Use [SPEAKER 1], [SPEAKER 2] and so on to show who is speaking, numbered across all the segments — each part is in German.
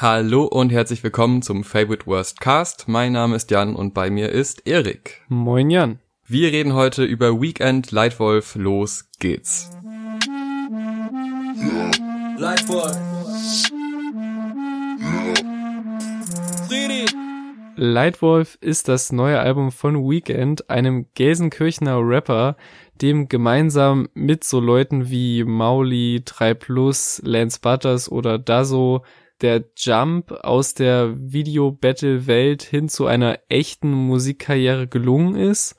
[SPEAKER 1] Hallo und herzlich willkommen zum Favorite Worst Cast. Mein Name ist Jan und bei mir ist Erik.
[SPEAKER 2] Moin Jan.
[SPEAKER 1] Wir reden heute über Weekend Lightwolf. Los geht's. Lightwolf.
[SPEAKER 2] Lightwolf ist das neue Album von Weekend, einem Gelsenkirchener Rapper, dem gemeinsam mit so Leuten wie Mauli, 3 Plus, Lance Butters oder Dazo der Jump aus der Video-Battle-Welt hin zu einer echten Musikkarriere gelungen ist,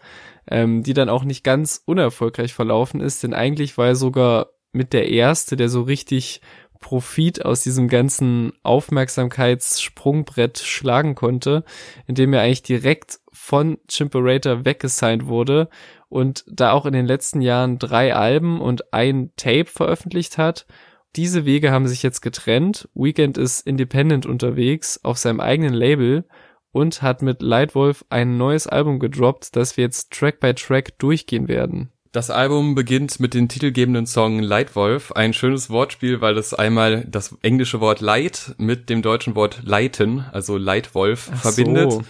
[SPEAKER 2] ähm, die dann auch nicht ganz unerfolgreich verlaufen ist, denn eigentlich war er sogar mit der erste, der so richtig Profit aus diesem ganzen Aufmerksamkeitssprungbrett schlagen konnte, indem er eigentlich direkt von Chimperator weggesigned wurde und da auch in den letzten Jahren drei Alben und ein Tape veröffentlicht hat diese Wege haben sich jetzt getrennt. Weekend ist independent unterwegs auf seinem eigenen Label und hat mit Lightwolf ein neues Album gedroppt, das wir jetzt Track by Track durchgehen werden.
[SPEAKER 1] Das Album beginnt mit dem titelgebenden Song Lightwolf, ein schönes Wortspiel, weil es einmal das englische Wort Light mit dem deutschen Wort Leiten, also Lightwolf, Ach verbindet. So.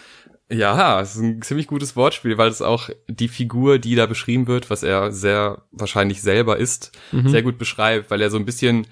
[SPEAKER 1] Ja, es ist ein ziemlich gutes Wortspiel, weil es auch die Figur, die da beschrieben wird, was er sehr wahrscheinlich selber ist, mhm. sehr gut beschreibt, weil er so ein bisschen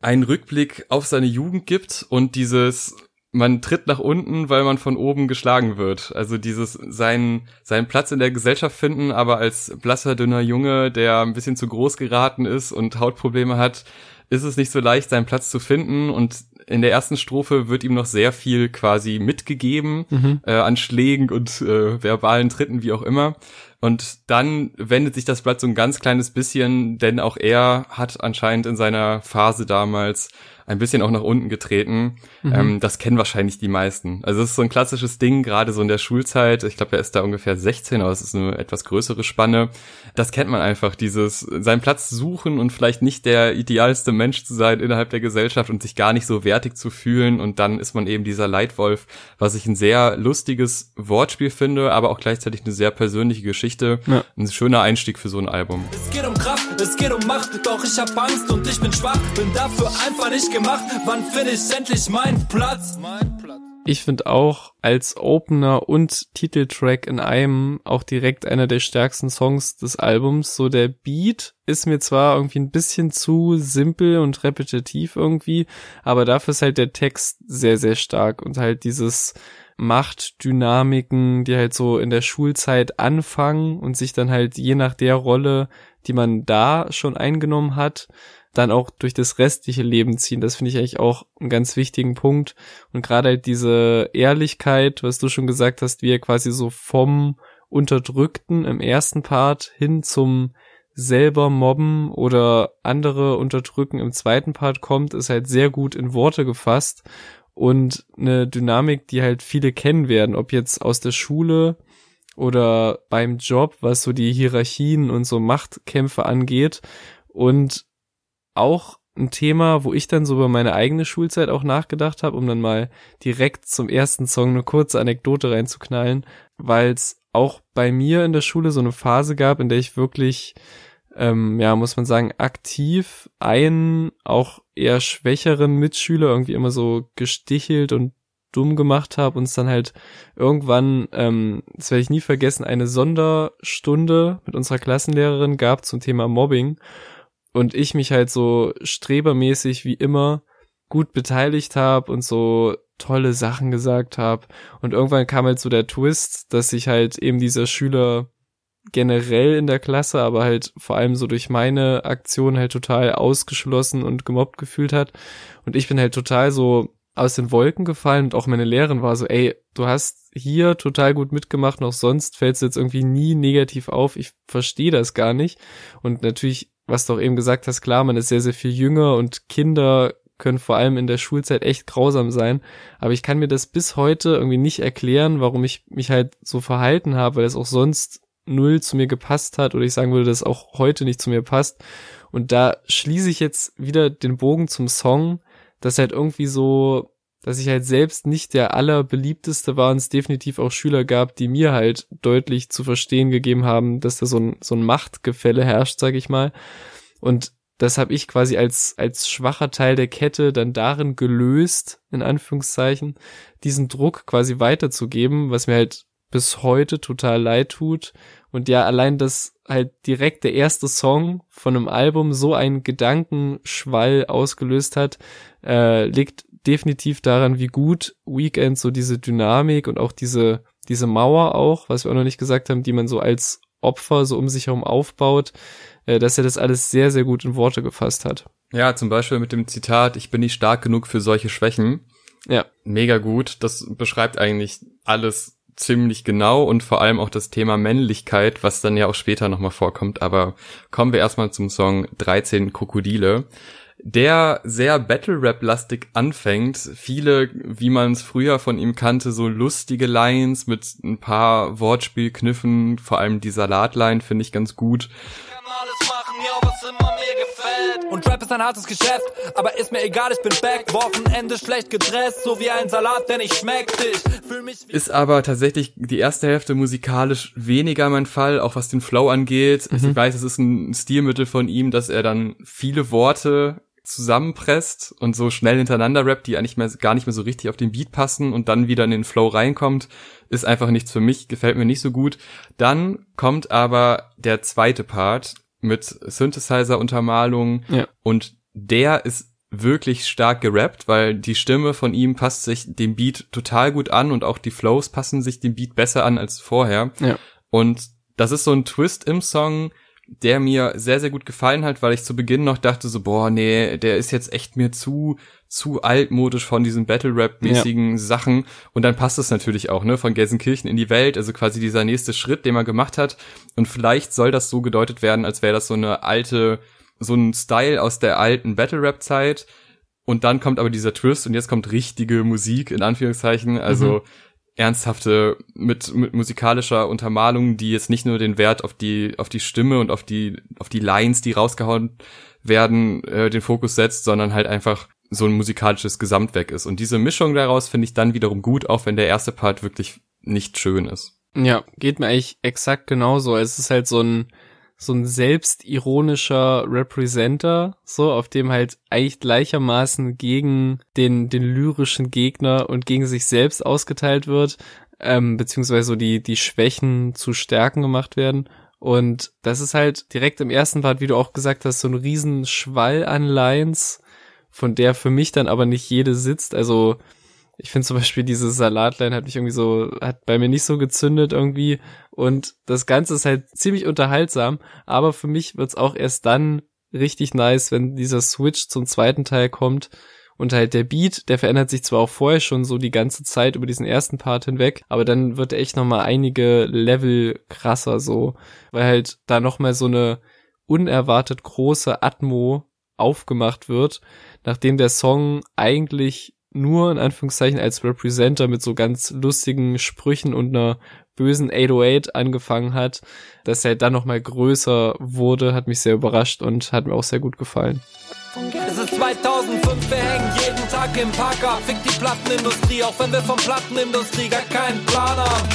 [SPEAKER 1] einen Rückblick auf seine Jugend gibt und dieses man tritt nach unten, weil man von oben geschlagen wird. Also dieses seinen seinen Platz in der Gesellschaft finden, aber als blasser dünner Junge, der ein bisschen zu groß geraten ist und Hautprobleme hat, ist es nicht so leicht, seinen Platz zu finden und in der ersten Strophe wird ihm noch sehr viel quasi mitgegeben mhm. äh, an Schlägen und äh, verbalen Tritten, wie auch immer. Und dann wendet sich das Blatt so ein ganz kleines bisschen, denn auch er hat anscheinend in seiner Phase damals ein bisschen auch nach unten getreten. Mhm. Ähm, das kennen wahrscheinlich die meisten. Also es ist so ein klassisches Ding, gerade so in der Schulzeit. Ich glaube, er ist da ungefähr 16, aber es ist eine etwas größere Spanne. Das kennt man einfach, dieses seinen Platz suchen und vielleicht nicht der idealste Mensch zu sein innerhalb der Gesellschaft und sich gar nicht so wertig zu fühlen. Und dann ist man eben dieser Leitwolf, was ich ein sehr lustiges Wortspiel finde, aber auch gleichzeitig eine sehr persönliche Geschichte. Ja. Ein schöner Einstieg für so ein Album. Es geht um Kraft, es geht um Macht, doch ich hab Angst und ich bin schwach, bin dafür einfach nicht gemacht. Wann finde ich endlich meinen Platz? Mein
[SPEAKER 2] Platz. Ich finde auch als Opener und Titeltrack in einem auch direkt einer der stärksten Songs des Albums. So der Beat ist mir zwar irgendwie ein bisschen zu simpel und repetitiv irgendwie, aber dafür ist halt der Text sehr, sehr stark und halt dieses Machtdynamiken, die halt so in der Schulzeit anfangen und sich dann halt je nach der Rolle, die man da schon eingenommen hat, dann auch durch das restliche Leben ziehen. Das finde ich eigentlich auch einen ganz wichtigen Punkt. Und gerade halt diese Ehrlichkeit, was du schon gesagt hast, wie er quasi so vom Unterdrückten im ersten Part hin zum selber mobben oder andere unterdrücken im zweiten Part kommt, ist halt sehr gut in Worte gefasst und eine Dynamik, die halt viele kennen werden, ob jetzt aus der Schule oder beim Job, was so die Hierarchien und so Machtkämpfe angeht. Und auch ein Thema, wo ich dann so über meine eigene Schulzeit auch nachgedacht habe, um dann mal direkt zum ersten Song eine kurze Anekdote reinzuknallen, weil es auch bei mir in der Schule so eine Phase gab, in der ich wirklich, ähm, ja, muss man sagen, aktiv einen auch eher schwächeren Mitschüler irgendwie immer so gestichelt und dumm gemacht habe und es dann halt irgendwann, ähm, das werde ich nie vergessen, eine Sonderstunde mit unserer Klassenlehrerin gab zum Thema Mobbing und ich mich halt so strebermäßig wie immer gut beteiligt habe und so tolle Sachen gesagt habe. Und irgendwann kam halt so der Twist, dass sich halt eben dieser Schüler generell in der Klasse, aber halt vor allem so durch meine Aktion halt total ausgeschlossen und gemobbt gefühlt hat. Und ich bin halt total so aus den Wolken gefallen und auch meine Lehrerin war so, ey, du hast hier total gut mitgemacht, noch sonst fällst du jetzt irgendwie nie negativ auf. Ich verstehe das gar nicht. Und natürlich was du auch eben gesagt hast, klar, man ist sehr, sehr viel jünger und Kinder können vor allem in der Schulzeit echt grausam sein. Aber ich kann mir das bis heute irgendwie nicht erklären, warum ich mich halt so verhalten habe, weil es auch sonst null zu mir gepasst hat oder ich sagen würde, dass auch heute nicht zu mir passt. Und da schließe ich jetzt wieder den Bogen zum Song, dass halt irgendwie so dass ich halt selbst nicht der allerbeliebteste war und es definitiv auch Schüler gab, die mir halt deutlich zu verstehen gegeben haben, dass da so ein, so ein Machtgefälle herrscht, sag ich mal. Und das habe ich quasi als, als schwacher Teil der Kette dann darin gelöst, in Anführungszeichen, diesen Druck quasi weiterzugeben, was mir halt bis heute total leid tut. Und ja, allein das halt direkt der erste Song von einem Album so einen Gedankenschwall ausgelöst hat, äh, liegt definitiv daran, wie gut Weekend so diese Dynamik und auch diese, diese Mauer auch, was wir auch noch nicht gesagt haben, die man so als Opfer so um sich herum aufbaut, äh, dass er das alles sehr, sehr gut in Worte gefasst hat.
[SPEAKER 1] Ja, zum Beispiel mit dem Zitat, ich bin nicht stark genug für solche Schwächen.
[SPEAKER 2] Ja.
[SPEAKER 1] Mega gut. Das beschreibt eigentlich alles ziemlich genau und vor allem auch das Thema Männlichkeit, was dann ja auch später nochmal vorkommt. Aber kommen wir erstmal zum Song 13 Krokodile der sehr Battle-Rap-lastig anfängt. Viele, wie man es früher von ihm kannte, so lustige Lines mit ein paar Wortspielkniffen, vor allem die Salatline finde ich ganz gut. Und Rap ist ein hartes Geschäft, aber ist mir egal, ich bin back. Wochenende schlecht gedresst, so wie ein Salat, denn ich schmeck dich. Fühl mich ist aber tatsächlich die erste Hälfte musikalisch weniger mein Fall, auch was den Flow angeht. Mhm. Ich weiß, es ist ein Stilmittel von ihm, dass er dann viele Worte zusammenpresst und so schnell hintereinander rappt, die eigentlich mehr, gar nicht mehr so richtig auf den Beat passen und dann wieder in den Flow reinkommt, ist einfach nichts für mich, gefällt mir nicht so gut. Dann kommt aber der zweite Part mit Synthesizer-Untermalung ja. und der ist wirklich stark gerappt, weil die Stimme von ihm passt sich dem Beat total gut an und auch die Flows passen sich dem Beat besser an als vorher. Ja. Und das ist so ein Twist im Song, der mir sehr, sehr gut gefallen hat, weil ich zu Beginn noch dachte so, boah, nee, der ist jetzt echt mir zu, zu altmodisch von diesen Battle-Rap-mäßigen ja. Sachen. Und dann passt es natürlich auch, ne, von Gelsenkirchen in die Welt, also quasi dieser nächste Schritt, den man gemacht hat. Und vielleicht soll das so gedeutet werden, als wäre das so eine alte, so ein Style aus der alten Battle-Rap-Zeit. Und dann kommt aber dieser Twist und jetzt kommt richtige Musik, in Anführungszeichen. Also, mhm ernsthafte mit, mit musikalischer Untermalung, die jetzt nicht nur den Wert auf die auf die Stimme und auf die auf die Lines, die rausgehauen werden, äh, den Fokus setzt, sondern halt einfach so ein musikalisches Gesamtwerk ist. Und diese Mischung daraus finde ich dann wiederum gut, auch wenn der erste Part wirklich nicht schön ist.
[SPEAKER 2] Ja, geht mir eigentlich exakt genauso. Es ist halt so ein so ein selbstironischer Representer, so, auf dem halt eigentlich gleichermaßen gegen den, den lyrischen Gegner und gegen sich selbst ausgeteilt wird, ähm, beziehungsweise so die, die Schwächen zu Stärken gemacht werden. Und das ist halt direkt im ersten Part, wie du auch gesagt hast, so ein riesen Schwall an Lines, von der für mich dann aber nicht jede sitzt. Also ich finde zum Beispiel diese Salatline hat mich irgendwie so, hat bei mir nicht so gezündet irgendwie. Und das Ganze ist halt ziemlich unterhaltsam, aber für mich wird's auch erst dann richtig nice, wenn dieser Switch zum zweiten Teil kommt. Und halt der Beat, der verändert sich zwar auch vorher schon so die ganze Zeit über diesen ersten Part hinweg, aber dann wird echt nochmal einige Level krasser so, weil halt da nochmal so eine unerwartet große Atmo aufgemacht wird, nachdem der Song eigentlich nur in Anführungszeichen als Representer mit so ganz lustigen Sprüchen und einer bösen 808 angefangen hat, dass er dann nochmal größer wurde, hat mich sehr überrascht und hat mir auch sehr gut gefallen. Es ist 2005, wir hängen jeden Tag im Park ab. Fick die Plattenindustrie, auch wenn wir von Plattenindustrie gar keinen Plan haben.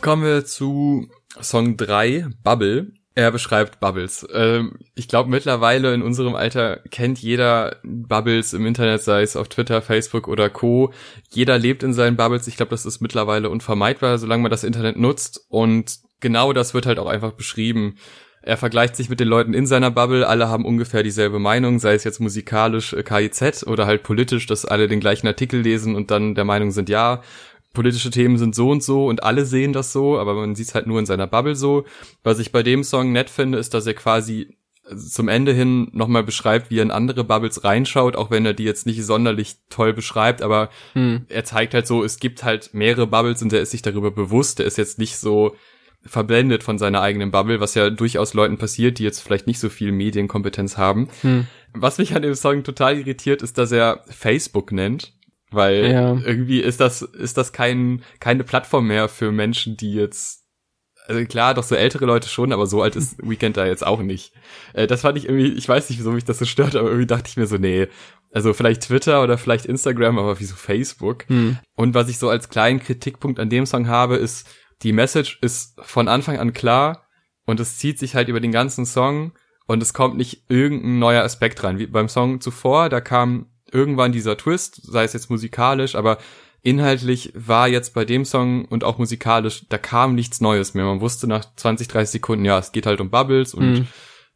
[SPEAKER 1] Kommen wir zu Song 3, Bubble. Er beschreibt Bubbles. Ähm, ich glaube, mittlerweile in unserem Alter kennt jeder Bubbles im Internet, sei es auf Twitter, Facebook oder Co. Jeder lebt in seinen Bubbles. Ich glaube, das ist mittlerweile unvermeidbar, solange man das Internet nutzt. Und genau das wird halt auch einfach beschrieben. Er vergleicht sich mit den Leuten in seiner Bubble. Alle haben ungefähr dieselbe Meinung, sei es jetzt musikalisch äh, KIZ oder halt politisch, dass alle den gleichen Artikel lesen und dann der Meinung sind, ja, politische Themen sind so und so und alle sehen das so, aber man sieht es halt nur in seiner Bubble so. Was ich bei dem Song nett finde, ist, dass er quasi zum Ende hin nochmal beschreibt, wie er in andere Bubbles reinschaut, auch wenn er die jetzt nicht sonderlich toll beschreibt, aber hm. er zeigt halt so, es gibt halt mehrere Bubbles und er ist sich darüber bewusst, er ist jetzt nicht so verblendet von seiner eigenen Bubble, was ja durchaus Leuten passiert, die jetzt vielleicht nicht so viel Medienkompetenz haben. Hm. Was mich an dem Song total irritiert, ist, dass er Facebook nennt. Weil ja. irgendwie ist das, ist das kein, keine Plattform mehr für Menschen, die jetzt, also klar, doch so ältere Leute schon, aber so alt ist Weekend da jetzt auch nicht. Äh, das fand ich irgendwie, ich weiß nicht, wieso mich das so stört, aber irgendwie dachte ich mir so, nee, also vielleicht Twitter oder vielleicht Instagram, aber wieso Facebook? Hm. Und was ich so als kleinen Kritikpunkt an dem Song habe, ist, die Message ist von Anfang an klar und es zieht sich halt über den ganzen Song und es kommt nicht irgendein neuer Aspekt rein. Wie beim Song zuvor, da kam irgendwann dieser Twist, sei es jetzt musikalisch, aber inhaltlich war jetzt bei dem Song und auch musikalisch, da kam nichts Neues mehr. Man wusste nach 20, 30 Sekunden, ja, es geht halt um Bubbles und mhm.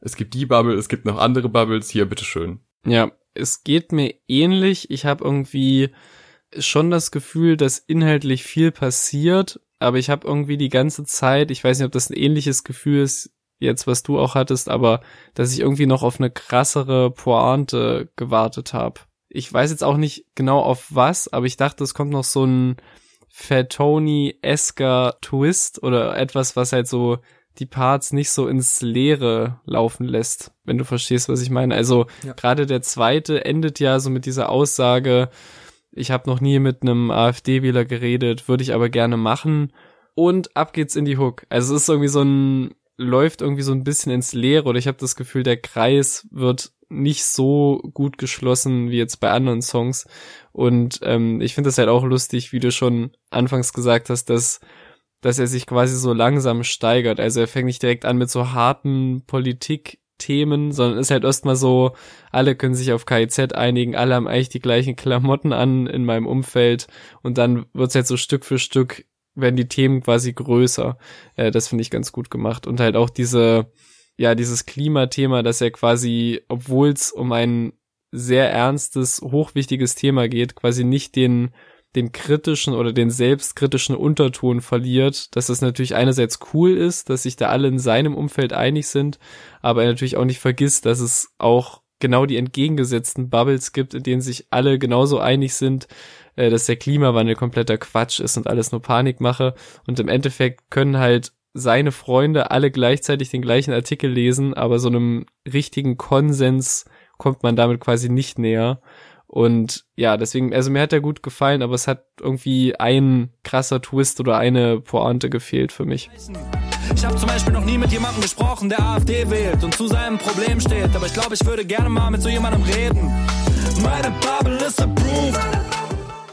[SPEAKER 1] es gibt die Bubble, es gibt noch andere Bubbles, hier, bitteschön.
[SPEAKER 2] Ja, es geht mir ähnlich. Ich habe irgendwie schon das Gefühl, dass inhaltlich viel passiert, aber ich habe irgendwie die ganze Zeit, ich weiß nicht, ob das ein ähnliches Gefühl ist, jetzt was du auch hattest, aber dass ich irgendwie noch auf eine krassere Pointe gewartet habe. Ich weiß jetzt auch nicht genau auf was, aber ich dachte, es kommt noch so ein Fatoni-esker Twist oder etwas, was halt so die Parts nicht so ins Leere laufen lässt, wenn du verstehst, was ich meine. Also ja. gerade der zweite endet ja so mit dieser Aussage, ich habe noch nie mit einem AfD-Wähler geredet, würde ich aber gerne machen. Und ab geht's in die Hook. Also es ist irgendwie so ein, läuft irgendwie so ein bisschen ins Leere oder ich habe das Gefühl, der Kreis wird nicht so gut geschlossen wie jetzt bei anderen Songs. Und ähm, ich finde das halt auch lustig, wie du schon anfangs gesagt hast, dass dass er sich quasi so langsam steigert. Also er fängt nicht direkt an mit so harten Politikthemen, sondern ist halt erstmal so, alle können sich auf KIZ einigen, alle haben eigentlich die gleichen Klamotten an in meinem Umfeld und dann wird's halt so Stück für Stück werden die Themen quasi größer. Äh, das finde ich ganz gut gemacht. Und halt auch diese, ja, dieses Klimathema, dass er quasi, obwohl es um ein sehr ernstes, hochwichtiges Thema geht, quasi nicht den den kritischen oder den selbstkritischen Unterton verliert, dass das natürlich einerseits cool ist, dass sich da alle in seinem Umfeld einig sind, aber er natürlich auch nicht vergisst, dass es auch genau die entgegengesetzten Bubbles gibt, in denen sich alle genauso einig sind, äh, dass der Klimawandel kompletter Quatsch ist und alles nur Panikmache und im Endeffekt können halt seine Freunde alle gleichzeitig den gleichen Artikel lesen, aber so einem richtigen Konsens kommt man damit quasi nicht näher. Und ja, deswegen, also mir hat er gut gefallen, aber es hat irgendwie ein krasser Twist oder eine Pointe gefehlt für mich.
[SPEAKER 3] Ich zum Beispiel noch nie mit jemandem gesprochen, der AfD wählt und zu seinem Problem steht. Aber ich glaube, ich würde gerne mal mit so jemandem reden. Meine Bubble ist approved.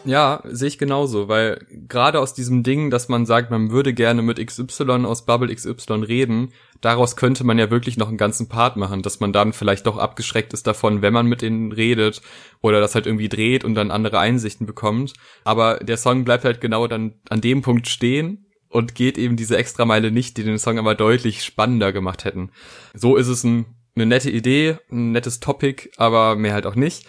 [SPEAKER 1] Ja, sehe ich genauso, weil gerade aus diesem Ding, dass man sagt, man würde gerne mit XY aus Bubble XY reden, daraus könnte man ja wirklich noch einen ganzen Part machen, dass man dann vielleicht doch abgeschreckt ist davon, wenn man mit ihnen redet oder das halt irgendwie dreht und dann andere Einsichten bekommt. Aber der Song bleibt halt genau dann an dem Punkt stehen und geht eben diese Extrameile nicht, die den Song aber deutlich spannender gemacht hätten. So ist es ein, eine nette Idee, ein nettes Topic, aber mehr halt auch nicht.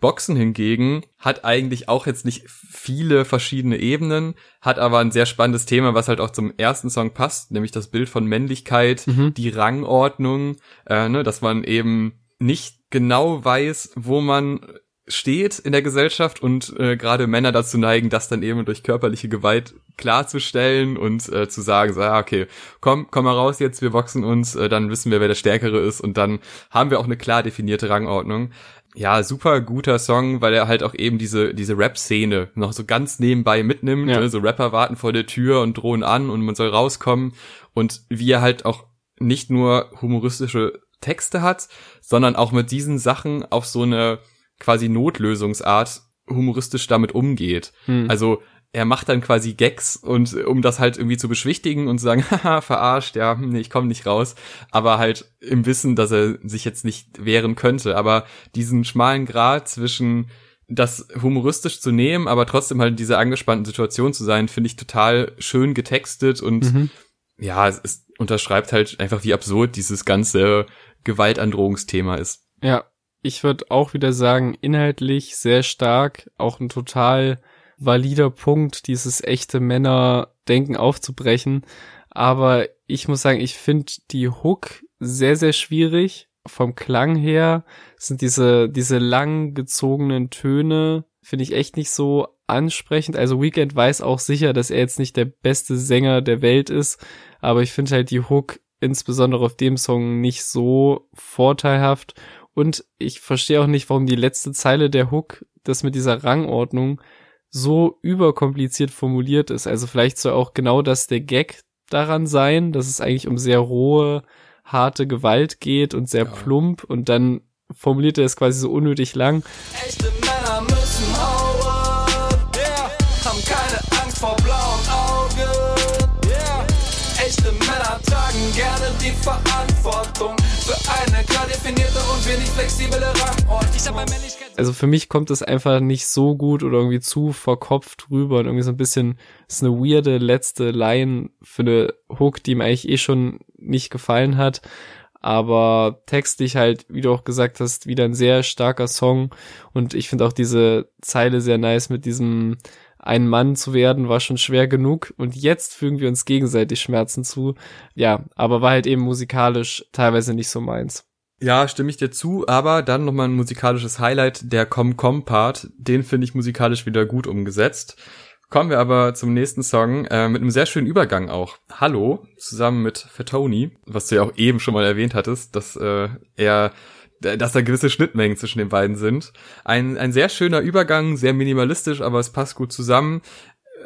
[SPEAKER 1] Boxen hingegen hat eigentlich auch jetzt nicht viele verschiedene Ebenen, hat aber ein sehr spannendes Thema, was halt auch zum ersten Song passt, nämlich das Bild von Männlichkeit, mhm. die Rangordnung, äh, ne, dass man eben nicht genau weiß, wo man steht in der Gesellschaft und äh, gerade Männer dazu neigen, das dann eben durch körperliche Gewalt klarzustellen und äh, zu sagen, so, ja, okay, komm, komm mal raus jetzt, wir boxen uns, äh, dann wissen wir, wer der Stärkere ist und dann haben wir auch eine klar definierte Rangordnung ja, super guter Song, weil er halt auch eben diese, diese Rap-Szene noch so ganz nebenbei mitnimmt. Ja. So Rapper warten vor der Tür und drohen an und man soll rauskommen. Und wie er halt auch nicht nur humoristische Texte hat, sondern auch mit diesen Sachen auf so eine quasi Notlösungsart humoristisch damit umgeht. Hm. Also er macht dann quasi Gags und um das halt irgendwie zu beschwichtigen und zu sagen, haha, verarscht, ja, nee, ich komme nicht raus, aber halt im Wissen, dass er sich jetzt nicht wehren könnte, aber diesen schmalen Grad zwischen das humoristisch zu nehmen, aber trotzdem halt in dieser angespannten Situation zu sein, finde ich total schön getextet und mhm. ja, es, es unterschreibt halt einfach, wie absurd dieses ganze Gewaltandrohungsthema ist.
[SPEAKER 2] Ja, ich würde auch wieder sagen, inhaltlich sehr stark, auch ein total valider Punkt, dieses echte Männerdenken aufzubrechen. Aber ich muss sagen, ich finde die Hook sehr, sehr schwierig. Vom Klang her sind diese, diese lang gezogenen Töne, finde ich echt nicht so ansprechend. Also Weekend weiß auch sicher, dass er jetzt nicht der beste Sänger der Welt ist, aber ich finde halt die Hook insbesondere auf dem Song nicht so vorteilhaft. Und ich verstehe auch nicht, warum die letzte Zeile der Hook, das mit dieser Rangordnung, so überkompliziert formuliert ist. Also vielleicht soll auch genau das der Gag daran sein, dass es eigentlich um sehr rohe, harte Gewalt geht und sehr ja. plump und dann formuliert er es quasi so unnötig lang. Echte Männer müssen hauen, yeah, haben keine Angst vor blauen Augen, yeah. Echte Männer tragen
[SPEAKER 3] gerne die Verantwortung für eine klar definierte und wenig flexible Rangordnung. Ich hab
[SPEAKER 2] Männlichkeit also für mich kommt es einfach nicht so gut oder irgendwie zu verkopft rüber und irgendwie so ein bisschen, ist eine weirde letzte Line für eine Hook, die mir eigentlich eh schon nicht gefallen hat aber textlich halt, wie du auch gesagt hast, wieder ein sehr starker Song und ich finde auch diese Zeile sehr nice mit diesem ein Mann zu werden war schon schwer genug und jetzt fügen wir uns gegenseitig Schmerzen zu. Ja, aber war halt eben musikalisch teilweise nicht so meins.
[SPEAKER 1] Ja, stimme ich dir zu, aber dann nochmal ein musikalisches Highlight, der Com-Com-Part, den finde ich musikalisch wieder gut umgesetzt. Kommen wir aber zum nächsten Song äh, mit einem sehr schönen Übergang auch. Hallo, zusammen mit Fatoni, was du ja auch eben schon mal erwähnt hattest, dass äh, er dass da gewisse Schnittmengen zwischen den beiden sind. Ein, ein sehr schöner Übergang, sehr minimalistisch, aber es passt gut zusammen.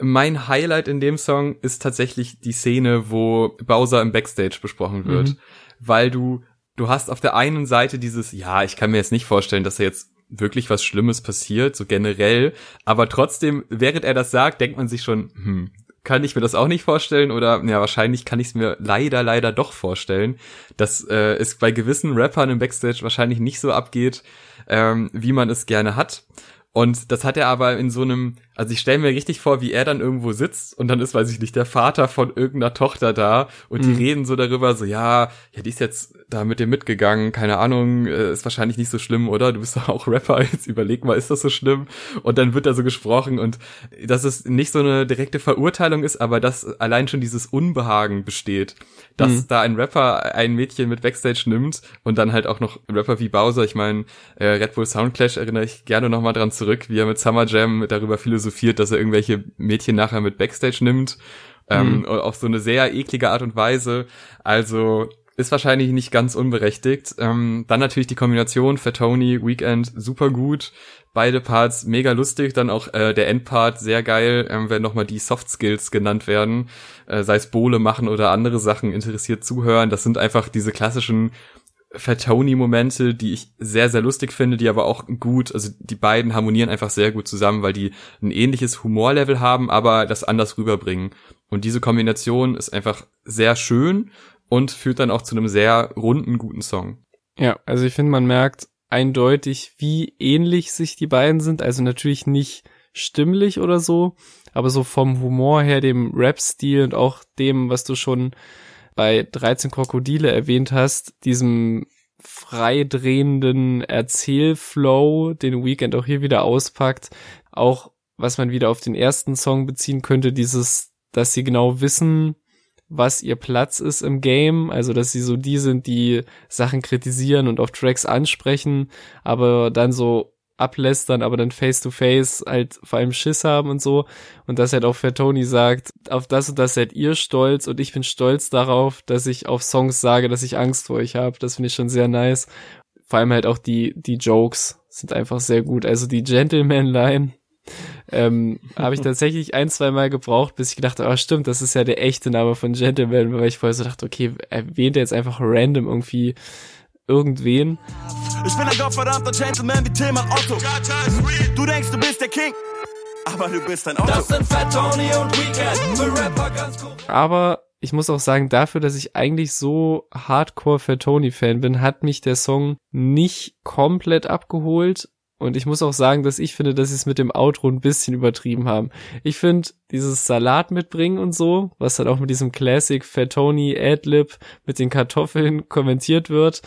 [SPEAKER 1] Mein Highlight in dem Song ist tatsächlich die Szene, wo Bowser im Backstage besprochen wird, mhm. weil du du hast auf der einen Seite dieses, ja, ich kann mir jetzt nicht vorstellen, dass er jetzt wirklich was Schlimmes passiert, so generell. Aber trotzdem, während er das sagt, denkt man sich schon, hm, kann ich mir das auch nicht vorstellen oder ja, wahrscheinlich kann ich es mir leider, leider doch vorstellen, dass äh, es bei gewissen Rappern im Backstage wahrscheinlich nicht so abgeht, ähm, wie man es gerne hat. Und das hat er aber in so einem, also ich stelle mir richtig vor, wie er dann irgendwo sitzt und dann ist, weiß ich nicht, der Vater von irgendeiner Tochter da und die mhm. reden so darüber, so ja, ja, die ist jetzt da mit dir mitgegangen, keine Ahnung, äh, ist wahrscheinlich nicht so schlimm, oder? Du bist doch auch Rapper, jetzt überleg mal, ist das so schlimm? Und dann wird da so gesprochen und dass es nicht so eine direkte Verurteilung ist, aber dass allein schon dieses Unbehagen besteht, dass mhm. da ein Rapper ein Mädchen mit Backstage nimmt und dann halt auch noch Rapper wie Bowser, ich meine, äh, Red Bull Soundclash erinnere ich gerne nochmal dran zurück, wie er mit Summer Jam darüber philosophiert, dass er irgendwelche Mädchen nachher mit Backstage nimmt. Ähm, mhm. auf so eine sehr eklige Art und Weise. Also ist wahrscheinlich nicht ganz unberechtigt. Ähm, dann natürlich die Kombination für Tony, Weekend super gut. Beide Parts mega lustig, dann auch äh, der Endpart sehr geil, ähm, wenn nochmal die Soft Skills genannt werden, äh, sei es Bohle machen oder andere Sachen, interessiert zuhören. Das sind einfach diese klassischen Fatoni-Momente, die ich sehr, sehr lustig finde, die aber auch gut, also die beiden harmonieren einfach sehr gut zusammen, weil die ein ähnliches Humorlevel haben, aber das anders rüberbringen. Und diese Kombination ist einfach sehr schön und führt dann auch zu einem sehr runden, guten Song.
[SPEAKER 2] Ja, also ich finde, man merkt eindeutig, wie ähnlich sich die beiden sind. Also natürlich nicht stimmlich oder so, aber so vom Humor her, dem Rap-Stil und auch dem, was du schon bei 13 Krokodile erwähnt hast, diesem freidrehenden Erzählflow, den Weekend auch hier wieder auspackt, auch was man wieder auf den ersten Song beziehen könnte, dieses, dass sie genau wissen, was ihr Platz ist im Game, also dass sie so die sind, die Sachen kritisieren und auf Tracks ansprechen, aber dann so ablästern, aber dann face to face halt vor allem Schiss haben und so. Und dass halt auch für Tony sagt, auf das und das seid ihr stolz und ich bin stolz darauf, dass ich auf Songs sage, dass ich Angst vor euch habe. Das finde ich schon sehr nice. Vor allem halt auch die, die Jokes sind einfach sehr gut. Also die Gentleman-Line ähm, habe ich tatsächlich ein, zwei Mal gebraucht, bis ich gedacht habe, oh, stimmt, das ist ja der echte Name von Gentleman, weil ich vorher so dachte, okay, erwähnt er jetzt einfach random irgendwie irgendwen. Ich bin ein gottverdammter Gentleman wie Tillmann Otto. Du denkst, du bist der King. Aber du bist ein Otto. Das sind Fat Tony und Weekend. Für Rapper ganz cool. Aber ich muss auch sagen, dafür, dass ich eigentlich so Hardcore Fat Tony Fan bin, hat mich der Song nicht komplett abgeholt. Und ich muss auch sagen, dass ich finde, dass sie es mit dem Outro ein bisschen übertrieben haben. Ich finde, dieses Salat mitbringen und so, was dann auch mit diesem Classic Fatoni Adlib mit den Kartoffeln kommentiert wird,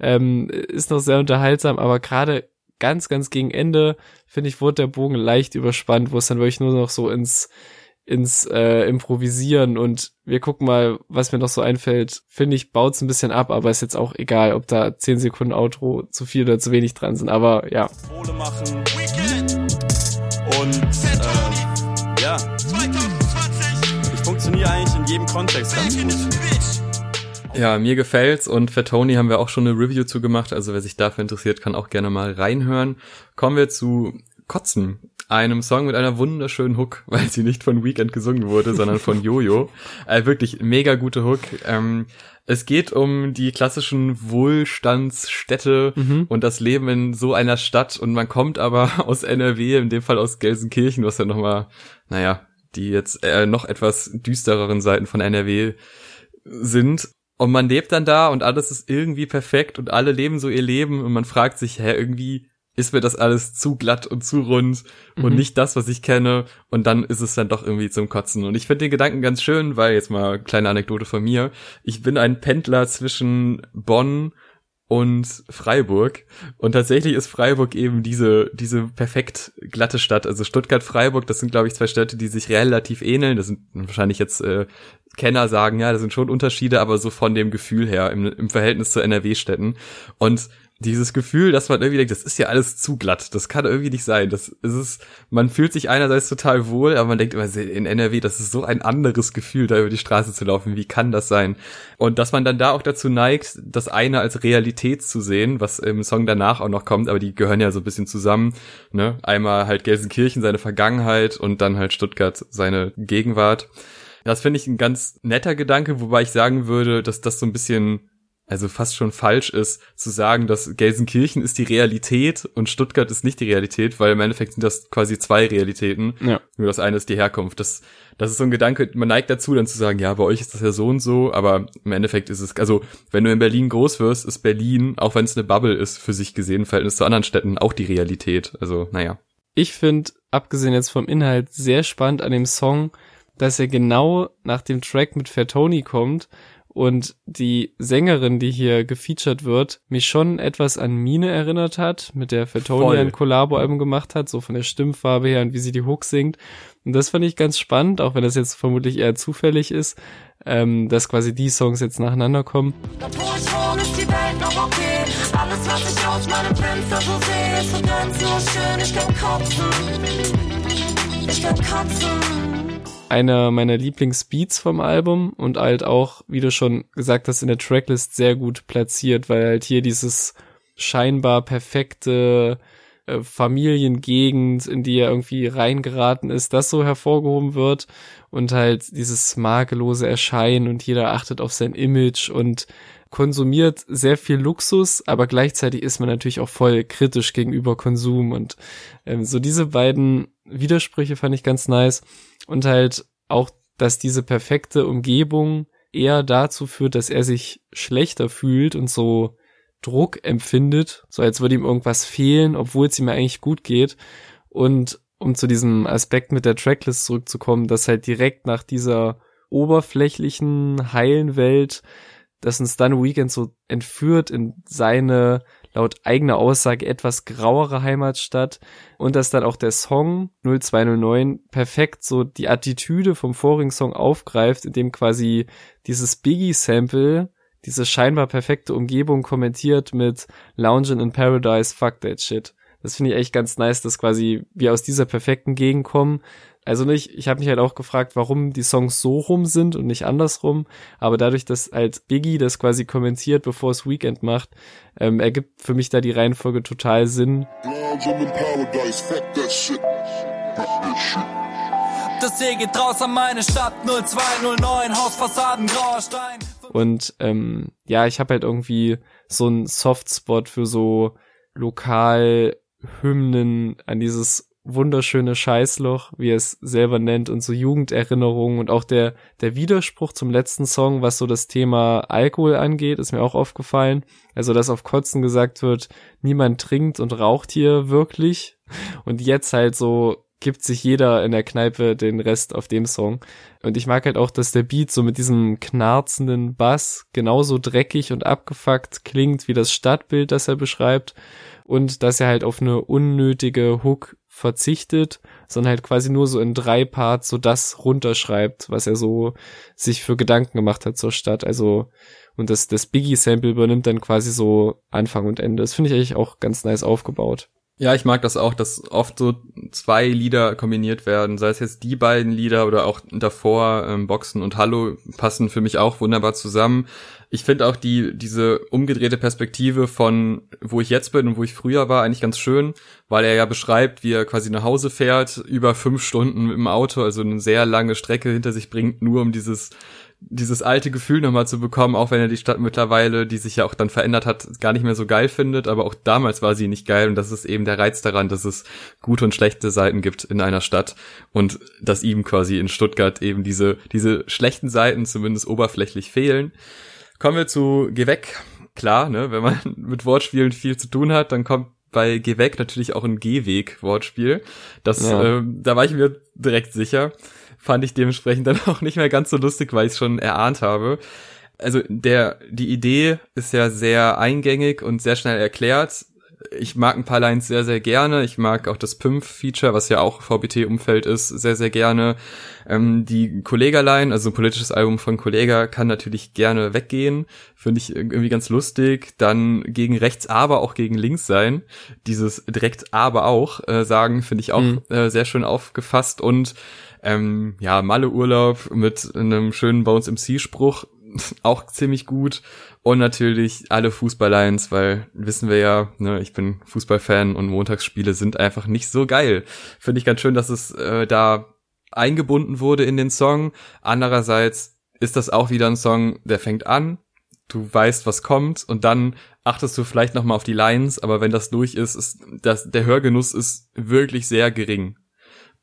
[SPEAKER 2] ähm, ist noch sehr unterhaltsam, aber gerade ganz, ganz gegen Ende, finde ich, wurde der Bogen leicht überspannt, wo es dann wirklich nur noch so ins ins äh, Improvisieren und wir gucken mal, was mir noch so einfällt. Finde ich, baut's ein bisschen ab, aber ist jetzt auch egal, ob da 10 Sekunden Outro zu viel oder zu wenig dran sind, aber ja.
[SPEAKER 3] Und äh, ja, ich funktioniere eigentlich in jedem Kontext ganz gut.
[SPEAKER 1] Ja, mir gefällt's und für Tony haben wir auch schon eine Review zu gemacht, also wer sich dafür interessiert, kann auch gerne mal reinhören. Kommen wir zu Kotzen einem Song mit einer wunderschönen Hook, weil sie nicht von Weekend gesungen wurde, sondern von Jojo. Äh, wirklich mega gute Hook. Ähm, es geht um die klassischen Wohlstandsstädte mhm. und das Leben in so einer Stadt und man kommt aber aus NRW, in dem Fall aus Gelsenkirchen, was ja nochmal, naja, die jetzt äh, noch etwas düstereren Seiten von NRW sind Und man lebt dann da und alles ist irgendwie perfekt und alle leben so ihr Leben und man fragt sich, hä, irgendwie ist mir das alles zu glatt und zu rund mhm. und nicht das, was ich kenne. Und dann ist es dann doch irgendwie zum Kotzen. Und ich finde den Gedanken ganz schön, weil jetzt mal kleine Anekdote von mir. Ich bin ein Pendler zwischen Bonn und Freiburg. Und tatsächlich ist Freiburg eben diese, diese perfekt glatte Stadt. Also Stuttgart, Freiburg, das sind, glaube ich, zwei Städte, die sich relativ ähneln. Das sind wahrscheinlich jetzt äh, Kenner sagen, ja, das sind schon Unterschiede, aber so von dem Gefühl her im, im Verhältnis zu NRW-Städten. Und dieses Gefühl, dass man irgendwie denkt, das ist ja alles zu glatt, das kann irgendwie nicht sein. Das ist es, man fühlt sich einerseits total wohl, aber man denkt immer, in NRW, das ist so ein anderes Gefühl, da über die Straße zu laufen. Wie kann das sein? Und dass man dann da auch dazu neigt, das eine als Realität zu sehen, was im Song danach auch noch kommt, aber die gehören ja so ein bisschen zusammen. Ne? Einmal halt Gelsenkirchen, seine Vergangenheit und dann halt Stuttgart, seine Gegenwart. Das finde ich ein ganz netter Gedanke, wobei ich sagen würde, dass das so ein bisschen also fast schon falsch ist, zu sagen, dass Gelsenkirchen ist die Realität und Stuttgart ist nicht die Realität, weil im Endeffekt sind das quasi zwei Realitäten. Ja. Nur das eine ist die Herkunft. Das, das ist so ein Gedanke, man neigt dazu, dann zu sagen, ja, bei euch ist das ja so und so, aber im Endeffekt ist es, also wenn du in Berlin groß wirst, ist Berlin, auch wenn es eine Bubble ist, für sich gesehen, im Verhältnis zu anderen Städten, auch die Realität. Also, naja.
[SPEAKER 2] Ich finde, abgesehen jetzt vom Inhalt, sehr spannend an dem Song, dass er genau nach dem Track mit Fair Tony kommt und die Sängerin, die hier gefeatured wird, mich schon etwas an Mine erinnert hat, mit der Fatoni ein Collabo-Album gemacht hat, so von der Stimmfarbe her und wie sie die Hook singt. Und das fand ich ganz spannend, auch wenn das jetzt vermutlich eher zufällig ist, ähm, dass quasi die Songs jetzt nacheinander kommen. Ich kann kotzen einer meiner Lieblingsbeats vom Album und halt auch, wie du schon gesagt hast, in der Tracklist sehr gut platziert, weil halt hier dieses scheinbar perfekte äh, Familiengegend, in die er irgendwie reingeraten ist, das so hervorgehoben wird und halt dieses makellose Erscheinen und jeder achtet auf sein Image und konsumiert sehr viel Luxus, aber gleichzeitig ist man natürlich auch voll kritisch gegenüber Konsum. Und ähm, so diese beiden Widersprüche fand ich ganz nice. Und halt auch, dass diese perfekte Umgebung eher dazu führt, dass er sich schlechter fühlt und so Druck empfindet, so als würde ihm irgendwas fehlen, obwohl es ihm eigentlich gut geht. Und um zu diesem Aspekt mit der Tracklist zurückzukommen, dass halt direkt nach dieser oberflächlichen, heilen Welt, dass uns dann Weekend so entführt in seine laut eigener Aussage etwas grauere Heimatstadt und dass dann auch der Song 0209 perfekt so die Attitüde vom vorigen Song aufgreift, indem quasi dieses Biggie-Sample diese scheinbar perfekte Umgebung kommentiert mit Lounging in Paradise, fuck that shit. Das finde ich echt ganz nice, dass quasi wir aus dieser perfekten Gegend kommen, also nicht, ich habe mich halt auch gefragt, warum die Songs so rum sind und nicht andersrum, aber dadurch, dass halt Biggie das quasi kommentiert, bevor es Weekend macht, ähm, ergibt für mich da die Reihenfolge total Sinn. Das See geht raus an meine Stadt 0209, Hausfassaden, grauer Stein. Und ähm, ja, ich habe halt irgendwie so einen Softspot für so Lokalhymnen an dieses wunderschöne Scheißloch, wie er es selber nennt, und so Jugenderinnerungen und auch der, der Widerspruch zum letzten Song, was so das Thema Alkohol angeht, ist mir auch aufgefallen. Also, dass auf Kotzen gesagt wird, niemand trinkt und raucht hier wirklich. Und jetzt halt so gibt sich jeder in der Kneipe den Rest auf dem Song. Und ich mag halt auch, dass der Beat so mit diesem knarzenden Bass genauso dreckig und abgefuckt klingt wie das Stadtbild, das er beschreibt. Und dass er halt auf eine unnötige Hook verzichtet, sondern halt quasi nur so in drei Parts so das runterschreibt, was er so sich für Gedanken gemacht hat zur Stadt. Also, und das, das Biggie-Sample übernimmt dann quasi so Anfang und Ende. Das finde ich eigentlich auch ganz nice aufgebaut.
[SPEAKER 1] Ja, ich mag das auch, dass oft so zwei Lieder kombiniert werden, sei es jetzt die beiden Lieder oder auch davor ähm, Boxen und Hallo passen für mich auch wunderbar zusammen. Ich finde auch die diese umgedrehte Perspektive von wo ich jetzt bin und wo ich früher war eigentlich ganz schön, weil er ja beschreibt, wie er quasi nach Hause fährt, über fünf Stunden im Auto, also eine sehr lange Strecke hinter sich bringt, nur um dieses dieses alte Gefühl nochmal zu bekommen, auch wenn er die Stadt mittlerweile, die sich ja auch dann verändert hat, gar nicht mehr so geil findet, aber auch damals war sie nicht geil und das ist eben der Reiz daran, dass es gute und schlechte Seiten gibt in einer Stadt und dass ihm quasi in Stuttgart eben diese, diese schlechten Seiten zumindest oberflächlich fehlen. Kommen wir zu Geh weg. Klar, ne, wenn man mit Wortspielen viel zu tun hat, dann kommt bei Geh weg natürlich auch ein Gehweg-Wortspiel. Das, ja. äh, da war ich mir direkt sicher. Fand ich dementsprechend dann auch nicht mehr ganz so lustig, weil ich es schon erahnt habe. Also der, die Idee ist ja sehr eingängig und sehr schnell erklärt ich mag ein paar Lines sehr, sehr gerne. Ich mag auch das Pymp-Feature, was ja auch VBT-Umfeld ist, sehr, sehr gerne. Ähm, die Kollega-Line, also ein politisches Album von Kollega, kann natürlich gerne weggehen. Finde ich irgendwie ganz lustig. Dann gegen rechts, aber auch gegen links sein. Dieses direkt aber auch äh, sagen, finde ich auch mhm. äh, sehr schön aufgefasst. Und ähm, ja, Malle-Urlaub mit einem schönen Bones MC-Spruch auch ziemlich gut. Und natürlich alle Fußballlines, weil wissen wir ja, ne, ich bin Fußballfan und Montagsspiele sind einfach nicht so geil. Finde ich ganz schön, dass es äh, da eingebunden wurde in den Song. Andererseits ist das auch wieder ein Song, der fängt an, du weißt, was kommt und dann achtest du vielleicht noch mal auf die Lines, aber wenn das durch ist, ist das der Hörgenuss ist wirklich sehr gering.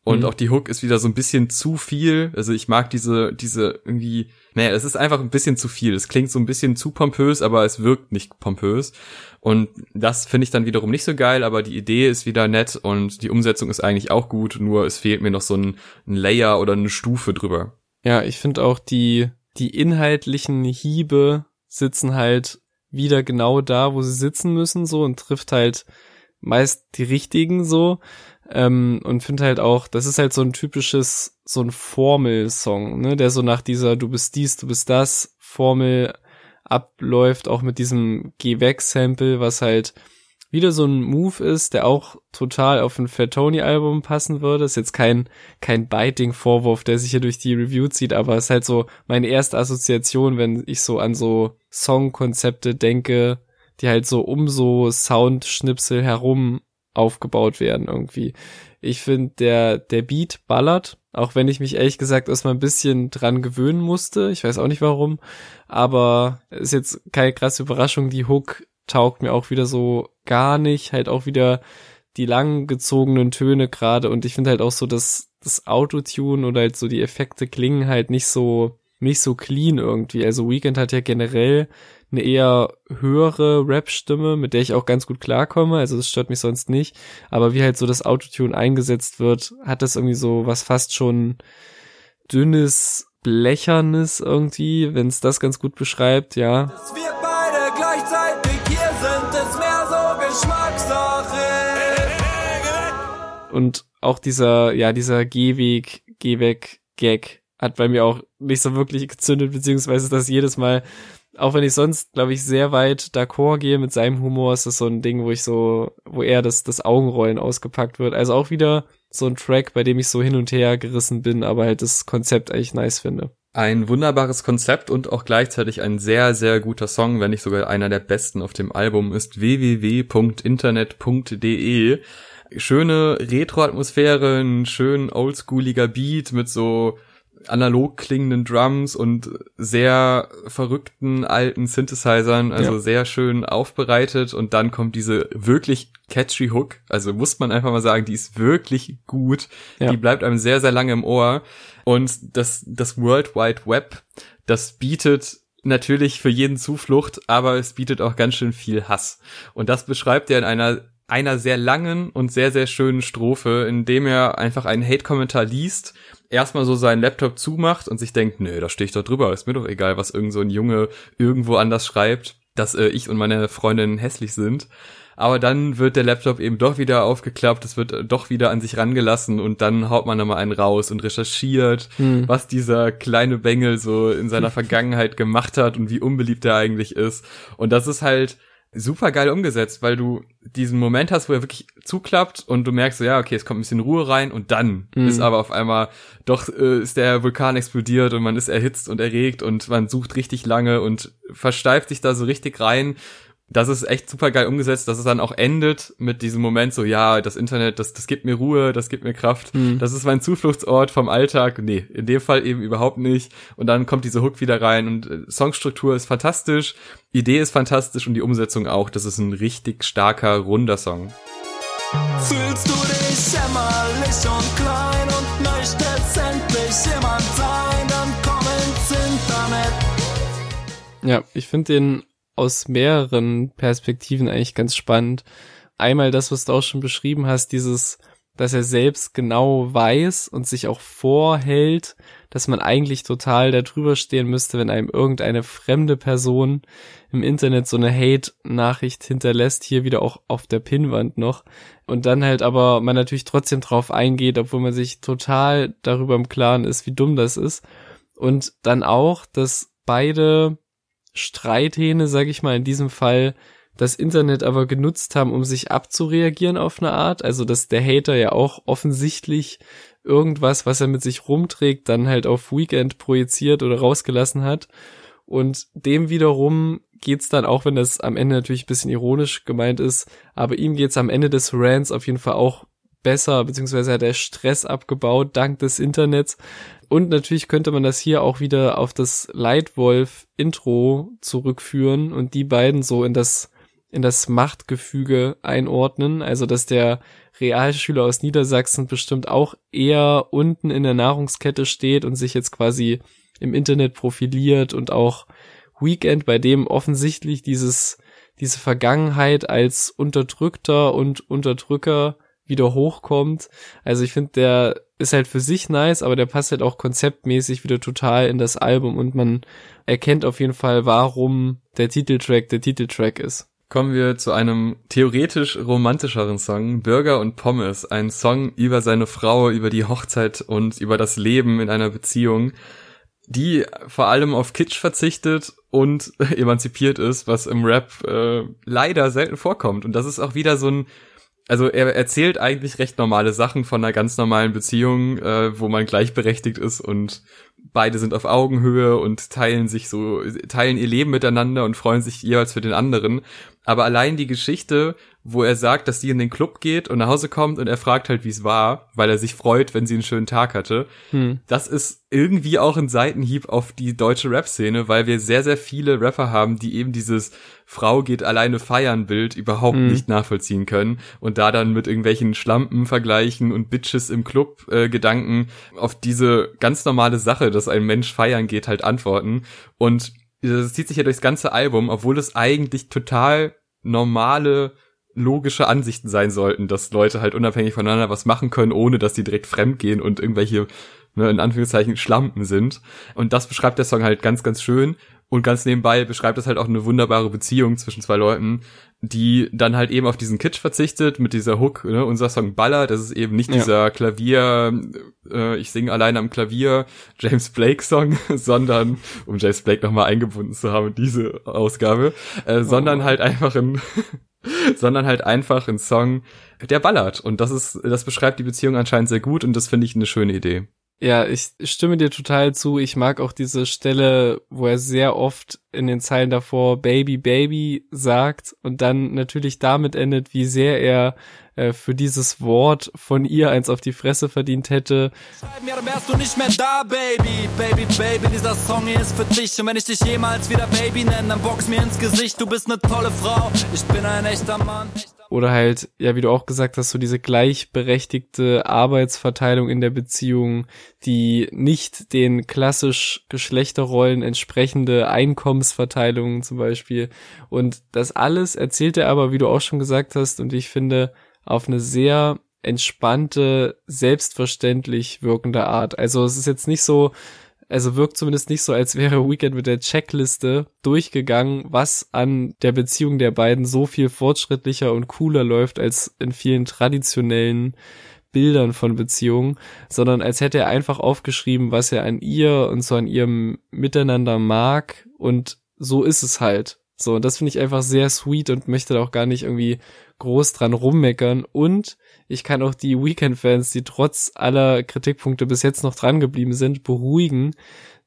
[SPEAKER 1] Und mhm. auch die Hook ist wieder so ein bisschen zu viel. Also ich mag diese, diese irgendwie, naja, es ist einfach ein bisschen zu viel. Es klingt so ein bisschen zu pompös, aber es wirkt nicht pompös. Und das finde ich dann wiederum nicht so geil, aber die Idee ist wieder nett und die Umsetzung ist eigentlich auch gut, nur es fehlt mir noch so ein, ein Layer oder eine Stufe drüber.
[SPEAKER 2] Ja, ich finde auch die, die inhaltlichen Hiebe sitzen halt wieder genau da, wo sie sitzen müssen, so und trifft halt meist die richtigen so. Ähm, und finde halt auch, das ist halt so ein typisches, so ein Formelsong, ne, der so nach dieser Du bist dies, du bist das Formel abläuft, auch mit diesem Geh weg Sample, was halt wieder so ein Move ist, der auch total auf ein Fat Tony Album passen würde. Ist jetzt kein, kein Biting-Vorwurf, der sich hier durch die Review zieht, aber ist halt so meine erste Assoziation, wenn ich so an so Songkonzepte denke, die halt so um so Soundschnipsel herum aufgebaut werden irgendwie. Ich finde, der, der Beat ballert, auch wenn ich mich ehrlich gesagt erstmal ein bisschen dran gewöhnen musste. Ich weiß auch nicht warum, aber ist jetzt keine krasse Überraschung. Die Hook taugt mir auch wieder so gar nicht. Halt auch wieder die lang gezogenen Töne gerade und ich finde halt auch so, dass das Autotune oder halt so die Effekte klingen halt nicht so nicht so clean irgendwie. Also Weekend hat ja generell eine eher höhere Rap-Stimme, mit der ich auch ganz gut klarkomme. Also das stört mich sonst nicht. Aber wie halt so das Autotune eingesetzt wird, hat das irgendwie so was fast schon dünnes, blechernes irgendwie, wenn es das ganz gut beschreibt, ja. Dass wir beide gleichzeitig hier sind, ist mehr so Geschmackssache. Und auch dieser, ja, dieser Gehweg, Gehweg, Gag hat bei mir auch nicht so wirklich gezündet, beziehungsweise das jedes Mal auch wenn ich sonst, glaube ich, sehr weit d'accord gehe mit seinem Humor, ist das so ein Ding, wo ich so, wo eher das, das Augenrollen ausgepackt wird. Also auch wieder so ein Track, bei dem ich so hin und her gerissen bin, aber halt das Konzept eigentlich nice finde.
[SPEAKER 1] Ein wunderbares Konzept und auch gleichzeitig ein sehr, sehr guter Song, wenn nicht sogar einer der besten auf dem Album ist www.internet.de. Schöne Retro-Atmosphäre, ein schön oldschooliger Beat mit so analog klingenden Drums und sehr verrückten alten Synthesizern, also ja. sehr schön aufbereitet. Und dann kommt diese wirklich catchy Hook, also muss man einfach mal sagen, die ist wirklich gut, ja. die bleibt einem sehr, sehr lange im Ohr. Und das, das World Wide Web, das bietet natürlich für jeden Zuflucht, aber es bietet auch ganz schön viel Hass. Und das beschreibt er in einer einer sehr langen und sehr, sehr schönen Strophe, in dem er einfach einen Hate-Kommentar liest erstmal so seinen Laptop zumacht und sich denkt, nö, da stehe ich doch drüber, ist mir doch egal, was irgend so ein Junge irgendwo anders schreibt, dass äh, ich und meine Freundin hässlich sind. Aber dann wird der Laptop eben doch wieder aufgeklappt, es wird äh, doch wieder an sich rangelassen und dann haut man nochmal einen raus und recherchiert, hm. was dieser kleine Bengel so in seiner Vergangenheit gemacht hat und wie unbeliebt er eigentlich ist. Und das ist halt, super geil umgesetzt, weil du diesen Moment hast, wo er wirklich zuklappt und du merkst so, ja, okay, es kommt ein bisschen Ruhe rein und dann mhm. ist aber auf einmal doch äh, ist der Vulkan explodiert und man ist erhitzt und erregt und man sucht richtig lange und versteift sich da so richtig rein das ist echt super geil umgesetzt, dass es dann auch endet mit diesem Moment so, ja, das Internet, das, das gibt mir Ruhe, das gibt mir Kraft, mhm. das ist mein Zufluchtsort vom Alltag. Nee, in dem Fall eben überhaupt nicht. Und dann kommt diese Hook wieder rein und äh, Songstruktur ist fantastisch, Idee ist fantastisch und die Umsetzung auch. Das ist ein richtig starker, runder Song. Fühlst du dich jämmerlich und klein und möchtest endlich jemand sein, dann komm ins Internet
[SPEAKER 2] Ja, ich finde den aus mehreren Perspektiven eigentlich ganz spannend. Einmal das, was du auch schon beschrieben hast, dieses, dass er selbst genau weiß und sich auch vorhält, dass man eigentlich total darüber stehen müsste, wenn einem irgendeine fremde Person im Internet so eine Hate-Nachricht hinterlässt, hier wieder auch auf der Pinnwand noch. Und dann halt aber man natürlich trotzdem drauf eingeht, obwohl man sich total darüber im Klaren ist, wie dumm das ist. Und dann auch, dass beide Streithähne, sag ich mal, in diesem Fall das Internet aber genutzt haben, um sich abzureagieren auf eine Art. Also, dass der Hater ja auch offensichtlich irgendwas, was er mit sich rumträgt, dann halt auf Weekend projiziert oder rausgelassen hat. Und dem wiederum geht's dann, auch wenn das am Ende natürlich ein bisschen ironisch gemeint ist, aber ihm geht's am Ende des Rants auf jeden Fall auch besser, beziehungsweise hat er Stress abgebaut dank des Internets. Und natürlich könnte man das hier auch wieder auf das Leitwolf-Intro zurückführen und die beiden so in das, in das Machtgefüge einordnen. Also, dass der Realschüler aus Niedersachsen bestimmt auch eher unten in der Nahrungskette steht und sich jetzt quasi im Internet profiliert und auch Weekend, bei dem offensichtlich dieses, diese Vergangenheit als Unterdrückter und Unterdrücker wieder hochkommt. Also ich finde, der ist halt für sich nice, aber der passt halt auch konzeptmäßig wieder total in das Album und man erkennt auf jeden Fall, warum der Titeltrack der Titeltrack ist.
[SPEAKER 1] Kommen wir zu einem theoretisch romantischeren Song, Burger und Pommes, ein Song über seine Frau, über die Hochzeit und über das Leben in einer Beziehung, die vor allem auf Kitsch verzichtet und emanzipiert ist, was im Rap äh, leider selten vorkommt. Und das ist auch wieder so ein also er erzählt eigentlich recht normale Sachen von einer ganz normalen Beziehung, äh, wo man gleichberechtigt ist und beide sind auf Augenhöhe und teilen sich so, teilen ihr Leben miteinander und freuen sich jeweils für den anderen. Aber allein die Geschichte, wo er sagt, dass sie in den Club geht und nach Hause kommt und er fragt halt, wie es war, weil er sich freut, wenn sie einen schönen Tag hatte. Hm. Das ist irgendwie auch ein Seitenhieb auf die deutsche Rap-Szene, weil wir sehr, sehr viele Rapper haben, die eben dieses Frau geht alleine feiern Bild überhaupt hm. nicht nachvollziehen können und da dann mit irgendwelchen Schlampen vergleichen und Bitches im Club äh, Gedanken auf diese ganz normale Sache, dass ein Mensch feiern geht, halt antworten. Und das zieht sich ja durchs ganze Album, obwohl es eigentlich total normale logische Ansichten sein sollten, dass Leute halt unabhängig voneinander was machen können, ohne dass die direkt fremd gehen und irgendwelche, ne, in Anführungszeichen, Schlampen sind. Und das beschreibt der Song halt ganz, ganz schön. Und ganz nebenbei beschreibt es halt auch eine wunderbare Beziehung zwischen zwei Leuten, die dann halt eben auf diesen Kitsch verzichtet mit dieser Hook, ne, unser Song Baller, das ist eben nicht ja. dieser Klavier, äh, ich singe alleine am Klavier, James Blake Song, sondern, um James Blake nochmal eingebunden zu haben, diese Ausgabe, äh, oh. sondern halt einfach ein sondern halt einfach ein Song, der ballert. Und das ist, das beschreibt die Beziehung anscheinend sehr gut und das finde ich eine schöne Idee.
[SPEAKER 2] Ja, ich stimme dir total zu. Ich mag auch diese Stelle, wo er sehr oft in den Zeilen davor Baby, Baby sagt und dann natürlich damit endet, wie sehr er äh, für dieses Wort von ihr eins auf die Fresse verdient hätte. Schreib mir, dann wärst du nicht mehr da, Baby. Baby, Baby, dieser Song hier ist für dich. Und wenn ich dich jemals wieder Baby nenne, dann box mir ins Gesicht. Du bist eine tolle Frau. Ich bin ein echter Mann. Oder halt, ja, wie du auch gesagt hast, so diese gleichberechtigte Arbeitsverteilung in der Beziehung, die nicht den klassisch Geschlechterrollen entsprechende Einkommensverteilung zum Beispiel. Und das alles erzählt er aber, wie du auch schon gesagt hast, und ich finde, auf eine sehr entspannte, selbstverständlich wirkende Art. Also es ist jetzt nicht so, also wirkt zumindest nicht so, als wäre Weekend mit der Checkliste durchgegangen, was an der Beziehung der beiden so viel fortschrittlicher und cooler läuft als in vielen traditionellen Bildern von Beziehungen, sondern als hätte er einfach aufgeschrieben, was er an ihr und so an ihrem Miteinander mag und so ist es halt. So, und das finde ich einfach sehr sweet und möchte da auch gar nicht irgendwie groß dran rummeckern und ich kann auch die Weekend-Fans, die trotz aller Kritikpunkte bis jetzt noch dran geblieben sind, beruhigen,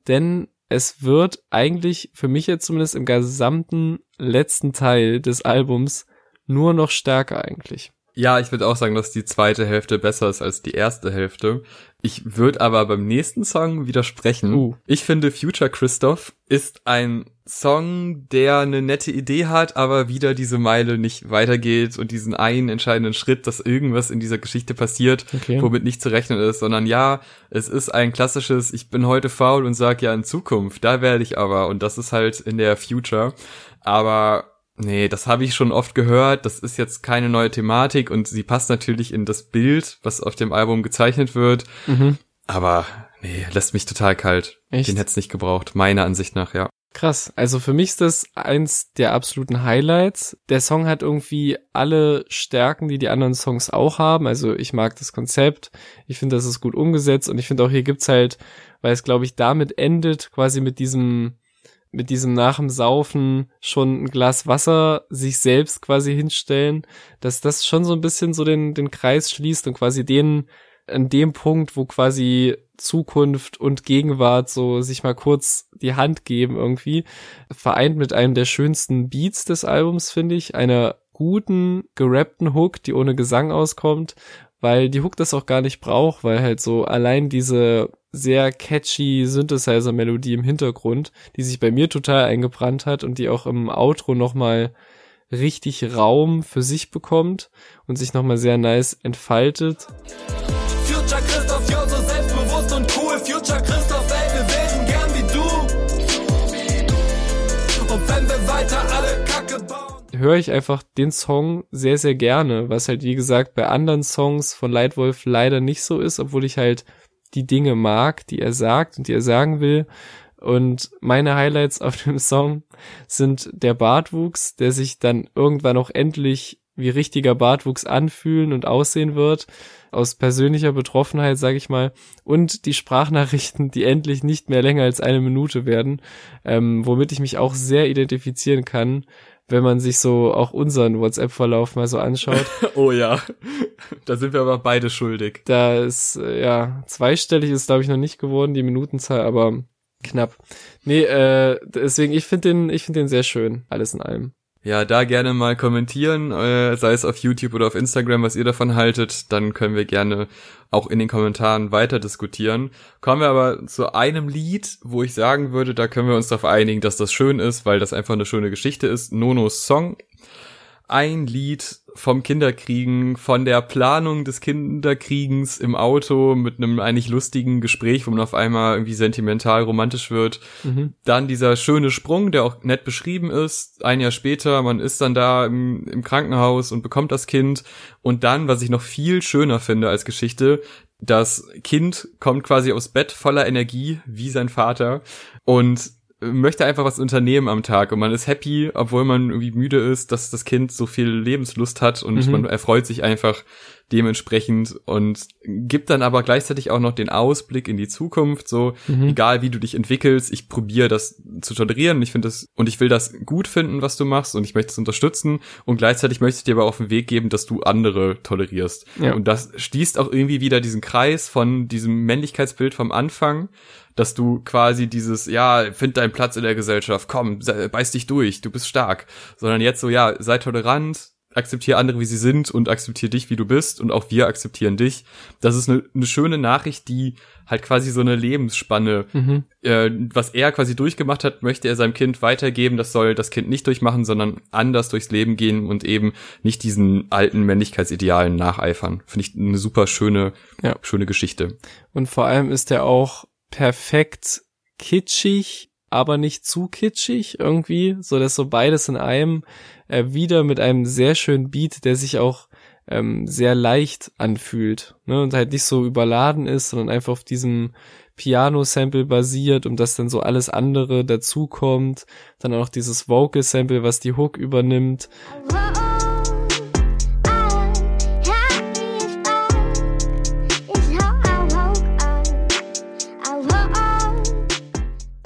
[SPEAKER 2] denn es wird eigentlich für mich jetzt zumindest im gesamten letzten Teil des Albums nur noch stärker eigentlich.
[SPEAKER 1] Ja, ich würde auch sagen, dass die zweite Hälfte besser ist als die erste Hälfte. Ich würde aber beim nächsten Song widersprechen. Uh. Ich finde Future Christoph ist ein Song, der eine nette Idee hat, aber wieder diese Meile nicht weitergeht und diesen einen entscheidenden Schritt, dass irgendwas in dieser Geschichte passiert, okay. womit nicht zu rechnen ist, sondern ja, es ist ein klassisches, ich bin heute faul und sag ja in Zukunft, da werde ich aber und das ist halt in der Future. Aber Nee, das habe ich schon oft gehört. Das ist jetzt keine neue Thematik und sie passt natürlich in das Bild, was auf dem Album gezeichnet wird. Mhm. Aber nee, lässt mich total kalt. Echt? Den hätte es nicht gebraucht, meiner Ansicht nach, ja.
[SPEAKER 2] Krass. Also für mich ist das eins der absoluten Highlights. Der Song hat irgendwie alle Stärken, die die anderen Songs auch haben. Also ich mag das Konzept. Ich finde, das ist gut umgesetzt und ich finde auch hier gibt's halt, weil es glaube ich damit endet, quasi mit diesem mit diesem nach dem Saufen schon ein Glas Wasser sich selbst quasi hinstellen, dass das schon so ein bisschen so den, den Kreis schließt und quasi den, an dem Punkt, wo quasi Zukunft und Gegenwart so sich mal kurz die Hand geben irgendwie, vereint mit einem der schönsten Beats des Albums, finde ich, einer guten, gerappten Hook, die ohne Gesang auskommt, weil die Hook das auch gar nicht braucht, weil halt so allein diese sehr catchy Synthesizer-Melodie im Hintergrund, die sich bei mir total eingebrannt hat und die auch im Outro nochmal richtig Raum für sich bekommt und sich nochmal sehr nice entfaltet. Höre ich einfach den Song sehr, sehr gerne, was halt, wie gesagt, bei anderen Songs von Lightwolf leider nicht so ist, obwohl ich halt die Dinge mag, die er sagt und die er sagen will. Und meine Highlights auf dem Song sind der Bartwuchs, der sich dann irgendwann auch endlich wie richtiger Bartwuchs anfühlen und aussehen wird, aus persönlicher Betroffenheit, sage ich mal, und die Sprachnachrichten, die endlich nicht mehr länger als eine Minute werden, ähm, womit ich mich auch sehr identifizieren kann, wenn man sich so auch unseren WhatsApp-Verlauf mal so anschaut.
[SPEAKER 1] oh ja, da sind wir aber beide schuldig.
[SPEAKER 2] Da ist, äh, ja, zweistellig ist, glaube ich, noch nicht geworden, die Minutenzahl, aber knapp. Nee, äh, deswegen, ich finde den, ich finde den sehr schön, alles in allem.
[SPEAKER 1] Ja, da gerne mal kommentieren, äh, sei es auf YouTube oder auf Instagram, was ihr davon haltet. Dann können wir gerne auch in den Kommentaren weiter diskutieren. Kommen wir aber zu einem Lied, wo ich sagen würde, da können wir uns darauf einigen, dass das schön ist, weil das einfach eine schöne Geschichte ist. Nonos Song ein Lied vom Kinderkriegen, von der Planung des Kinderkriegens im Auto mit einem eigentlich lustigen Gespräch, wo man auf einmal irgendwie sentimental romantisch wird. Mhm. Dann dieser schöne Sprung, der auch nett beschrieben ist. Ein Jahr später, man ist dann da im, im Krankenhaus und bekommt das Kind. Und dann, was ich noch viel schöner finde als Geschichte, das Kind kommt quasi aufs Bett voller Energie, wie sein Vater. Und möchte einfach was unternehmen am Tag und man ist happy, obwohl man irgendwie müde ist, dass das Kind so viel Lebenslust hat und mhm. man erfreut sich einfach dementsprechend und gibt dann aber gleichzeitig auch noch den Ausblick in die Zukunft, so mhm. egal wie du dich entwickelst, ich probiere das zu tolerieren, ich finde das und ich will das gut finden, was du machst und ich möchte es unterstützen und gleichzeitig möchte ich dir aber auf den Weg geben, dass du andere tolerierst. Ja. Und das schließt auch irgendwie wieder diesen Kreis von diesem Männlichkeitsbild vom Anfang, dass du quasi dieses, ja, find deinen Platz in der Gesellschaft, komm, beiß dich durch, du bist stark, sondern jetzt so, ja, sei tolerant, akzeptiere andere, wie sie sind und akzeptiere dich, wie du bist und auch wir akzeptieren dich. Das ist eine, eine schöne Nachricht, die halt quasi so eine Lebensspanne, mhm. äh, was er quasi durchgemacht hat, möchte er seinem Kind weitergeben. Das soll das Kind nicht durchmachen, sondern anders durchs Leben gehen und eben nicht diesen alten Männlichkeitsidealen nacheifern. Finde ich eine super schöne, ja. schöne Geschichte.
[SPEAKER 2] Und vor allem ist er auch perfekt kitschig, aber nicht zu kitschig irgendwie, so dass so beides in einem äh, wieder mit einem sehr schönen Beat, der sich auch ähm, sehr leicht anfühlt ne, und halt nicht so überladen ist, sondern einfach auf diesem Piano-Sample basiert und dass dann so alles andere dazukommt. Dann auch dieses Vocal-Sample, was die Hook übernimmt.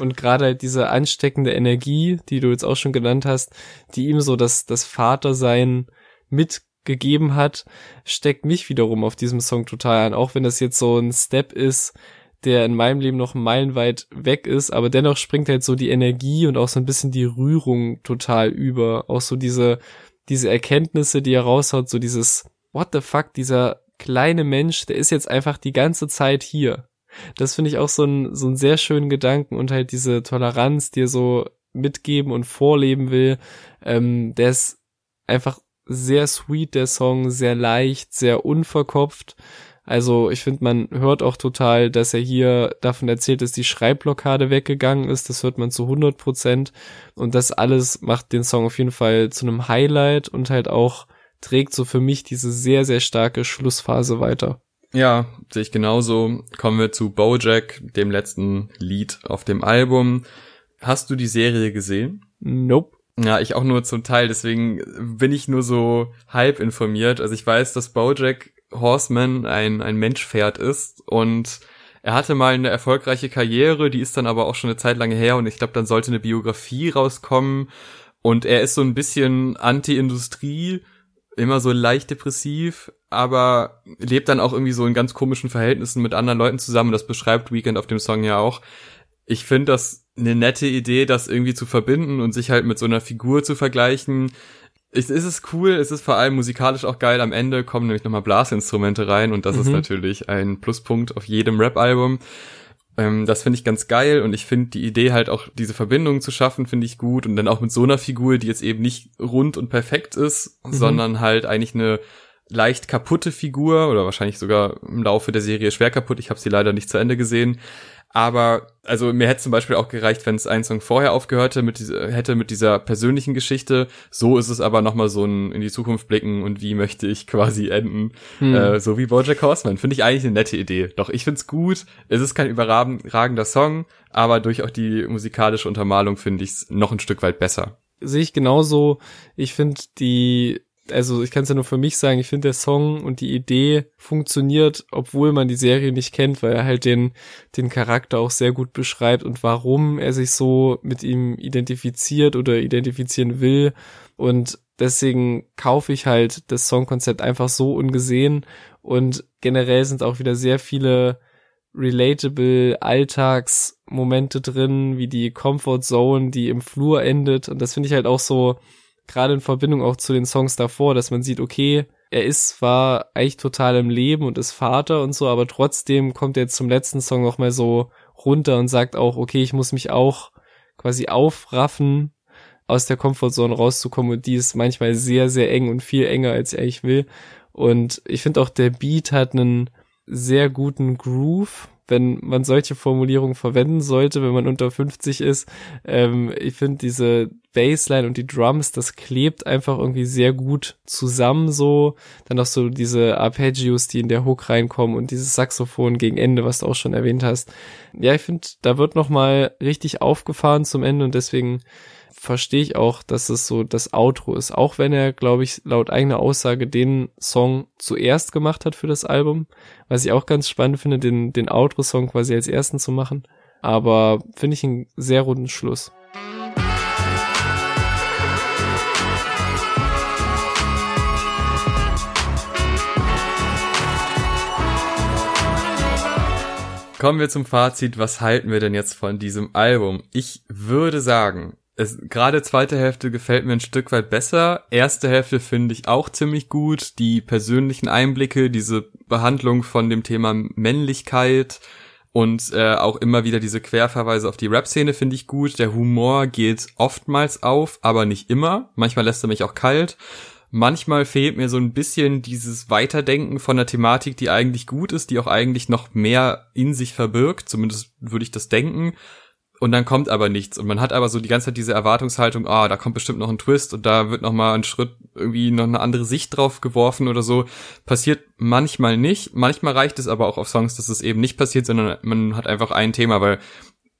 [SPEAKER 2] Und gerade halt diese ansteckende Energie, die du jetzt auch schon genannt hast, die ihm so das, das Vatersein mitgegeben hat, steckt mich wiederum auf diesem Song total an. Auch wenn das jetzt so ein Step ist, der in meinem Leben noch meilenweit weg ist, aber dennoch springt halt so die Energie und auch so ein bisschen die Rührung total über. Auch so diese, diese Erkenntnisse, die er raushaut, so dieses, what the fuck, dieser kleine Mensch, der ist jetzt einfach die ganze Zeit hier. Das finde ich auch so ein, so ein sehr schönen Gedanken und halt diese Toleranz, die er so mitgeben und vorleben will, ähm, der ist einfach sehr sweet, der Song, sehr leicht, sehr unverkopft. Also ich finde, man hört auch total, dass er hier davon erzählt, dass die Schreibblockade weggegangen ist. Das hört man zu 100 Prozent. Und das alles macht den Song auf jeden Fall zu einem Highlight und halt auch trägt so für mich diese sehr, sehr starke Schlussphase weiter.
[SPEAKER 1] Ja, sehe ich genauso. Kommen wir zu Bojack, dem letzten Lied auf dem Album. Hast du die Serie gesehen?
[SPEAKER 2] Nope.
[SPEAKER 1] Ja, ich auch nur zum Teil, deswegen bin ich nur so halb informiert. Also ich weiß, dass Bojack Horseman ein, ein Menschpferd ist und er hatte mal eine erfolgreiche Karriere, die ist dann aber auch schon eine Zeit lange her und ich glaube, dann sollte eine Biografie rauskommen und er ist so ein bisschen Anti-Industrie, immer so leicht depressiv, aber lebt dann auch irgendwie so in ganz komischen Verhältnissen mit anderen Leuten zusammen. Das beschreibt Weekend auf dem Song ja auch. Ich finde das eine nette Idee, das irgendwie zu verbinden und sich halt mit so einer Figur zu vergleichen. Es ist es cool, es ist vor allem musikalisch auch geil. Am Ende kommen nämlich nochmal Blasinstrumente rein und das mhm. ist natürlich ein Pluspunkt auf jedem Rap-Album. Ähm, das finde ich ganz geil und ich finde die Idee halt auch, diese Verbindung zu schaffen, finde ich gut und dann auch mit so einer Figur, die jetzt eben nicht rund und perfekt ist, mhm. sondern halt eigentlich eine leicht kaputte Figur oder wahrscheinlich sogar im Laufe der Serie schwer kaputt. Ich habe sie leider nicht zu Ende gesehen. Aber also mir hätte zum Beispiel auch gereicht, wenn es ein Song vorher aufgehört hätte mit, dieser, hätte mit dieser persönlichen Geschichte. So ist es aber nochmal so ein in die Zukunft blicken und wie möchte ich quasi enden. Hm. Äh, so wie Bojack Horseman. Finde ich eigentlich eine nette Idee. Doch ich find's gut. Es ist kein überragender Song, aber durch auch die musikalische Untermalung finde ich es noch ein Stück weit besser.
[SPEAKER 2] Sehe ich genauso. Ich finde die also ich kann es ja nur für mich sagen, ich finde der Song und die Idee funktioniert, obwohl man die Serie nicht kennt, weil er halt den, den Charakter auch sehr gut beschreibt und warum er sich so mit ihm identifiziert oder identifizieren will. Und deswegen kaufe ich halt das Songkonzept einfach so ungesehen und generell sind auch wieder sehr viele relatable Alltagsmomente drin, wie die Comfort Zone, die im Flur endet und das finde ich halt auch so gerade in Verbindung auch zu den Songs davor, dass man sieht, okay, er ist zwar eigentlich total im Leben und ist Vater und so, aber trotzdem kommt er jetzt zum letzten Song noch mal so runter und sagt auch, okay, ich muss mich auch quasi aufraffen, aus der Comfortzone rauszukommen und die ist manchmal sehr, sehr eng und viel enger, als er eigentlich will. Und ich finde auch, der Beat hat einen sehr guten Groove, wenn man solche Formulierungen verwenden sollte, wenn man unter 50 ist. Ähm, ich finde diese Bassline und die Drums, das klebt einfach irgendwie sehr gut zusammen so. Dann auch so diese Arpeggios, die in der Hook reinkommen und dieses Saxophon gegen Ende, was du auch schon erwähnt hast. Ja, ich finde, da wird noch mal richtig aufgefahren zum Ende und deswegen verstehe ich auch, dass es so das Outro ist. Auch wenn er, glaube ich, laut eigener Aussage den Song zuerst gemacht hat für das Album. Was ich auch ganz spannend finde, den, den Outro-Song quasi als ersten zu machen. Aber finde ich einen sehr runden Schluss.
[SPEAKER 1] Kommen wir zum Fazit. Was halten wir denn jetzt von diesem Album? Ich würde sagen, es, gerade zweite Hälfte gefällt mir ein Stück weit besser. Erste Hälfte finde ich auch ziemlich gut. Die persönlichen Einblicke, diese Behandlung von dem Thema Männlichkeit und äh, auch immer wieder diese Querverweise auf die Rap-Szene finde ich gut. Der Humor geht oftmals auf, aber nicht immer. Manchmal lässt er mich auch kalt. Manchmal fehlt mir so ein bisschen dieses Weiterdenken von der Thematik, die eigentlich gut ist, die auch eigentlich noch mehr in sich verbirgt. Zumindest würde ich das denken und dann kommt aber nichts und man hat aber so die ganze Zeit diese Erwartungshaltung, ah, da kommt bestimmt noch ein Twist und da wird noch mal ein Schritt irgendwie noch eine andere Sicht drauf geworfen oder so. Passiert manchmal nicht, manchmal reicht es aber auch auf Songs, dass es eben nicht passiert, sondern man hat einfach ein Thema, weil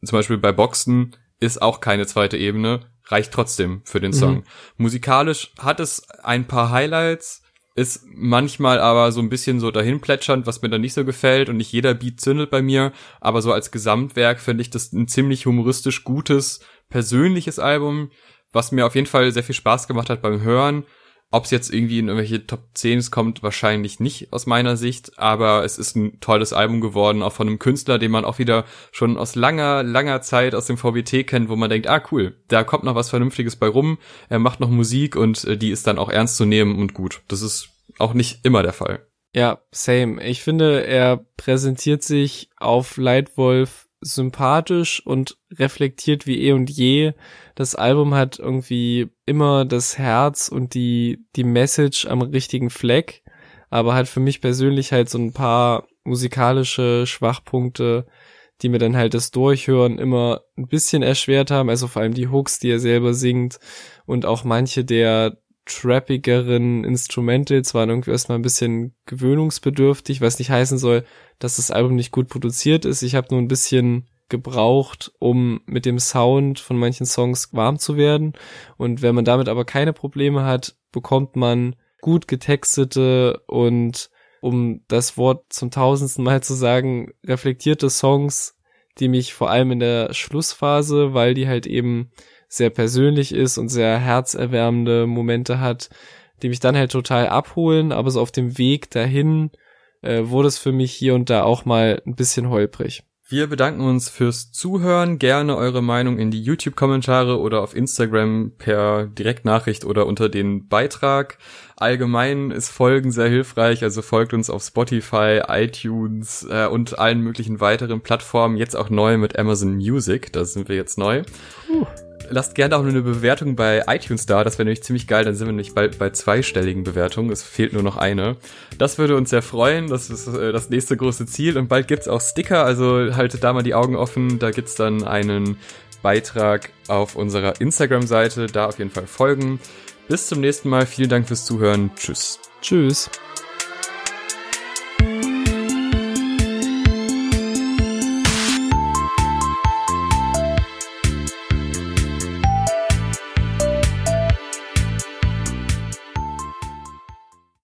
[SPEAKER 1] zum Beispiel bei Boxen ist auch keine zweite Ebene, reicht trotzdem für den Song. Mhm. Musikalisch hat es ein paar Highlights, ist manchmal aber so ein bisschen so dahin plätschernd, was mir dann nicht so gefällt und nicht jeder Beat zündelt bei mir, aber so als Gesamtwerk finde ich das ein ziemlich humoristisch gutes, persönliches Album, was mir auf jeden Fall sehr viel Spaß gemacht hat beim Hören. Ob es jetzt irgendwie in irgendwelche Top 10 kommt, wahrscheinlich nicht aus meiner Sicht, aber es ist ein tolles Album geworden, auch von einem Künstler, den man auch wieder schon aus langer, langer Zeit aus dem VBT kennt, wo man denkt, ah cool, da kommt noch was Vernünftiges bei rum, er macht noch Musik und äh, die ist dann auch ernst zu nehmen und gut. Das ist auch nicht immer der Fall.
[SPEAKER 2] Ja, same. Ich finde, er präsentiert sich auf Lightwolf sympathisch und reflektiert wie eh und je. Das Album hat irgendwie immer das Herz und die, die Message am richtigen Fleck, aber hat für mich persönlich halt so ein paar musikalische Schwachpunkte, die mir dann halt das Durchhören immer ein bisschen erschwert haben, also vor allem die Hooks, die er selber singt und auch manche der trappigeren Instrumentals waren irgendwie erstmal ein bisschen gewöhnungsbedürftig, was nicht heißen soll, dass das Album nicht gut produziert ist. Ich habe nur ein bisschen gebraucht, um mit dem Sound von manchen Songs warm zu werden. Und wenn man damit aber keine Probleme hat, bekommt man gut getextete und um das Wort zum tausendsten Mal zu sagen, reflektierte Songs, die mich vor allem in der Schlussphase, weil die halt eben sehr persönlich ist und sehr herzerwärmende Momente hat, die mich dann halt total abholen, aber so auf dem Weg dahin äh, wurde es für mich hier und da auch mal ein bisschen holprig.
[SPEAKER 1] Wir bedanken uns fürs Zuhören. Gerne eure Meinung in die YouTube-Kommentare oder auf Instagram per Direktnachricht oder unter den Beitrag. Allgemein ist Folgen sehr hilfreich, also folgt uns auf Spotify, iTunes äh, und allen möglichen weiteren Plattformen. Jetzt auch neu mit Amazon Music, da sind wir jetzt neu. Uh lasst gerne auch eine Bewertung bei iTunes da. Das wäre nämlich ziemlich geil. Dann sind wir nämlich bald bei zweistelligen Bewertungen. Es fehlt nur noch eine. Das würde uns sehr freuen. Das ist äh, das nächste große Ziel. Und bald gibt's auch Sticker. Also haltet da mal die Augen offen. Da gibt's dann einen Beitrag auf unserer Instagram-Seite. Da auf jeden Fall folgen. Bis zum nächsten Mal. Vielen Dank fürs Zuhören. Tschüss.
[SPEAKER 2] Tschüss.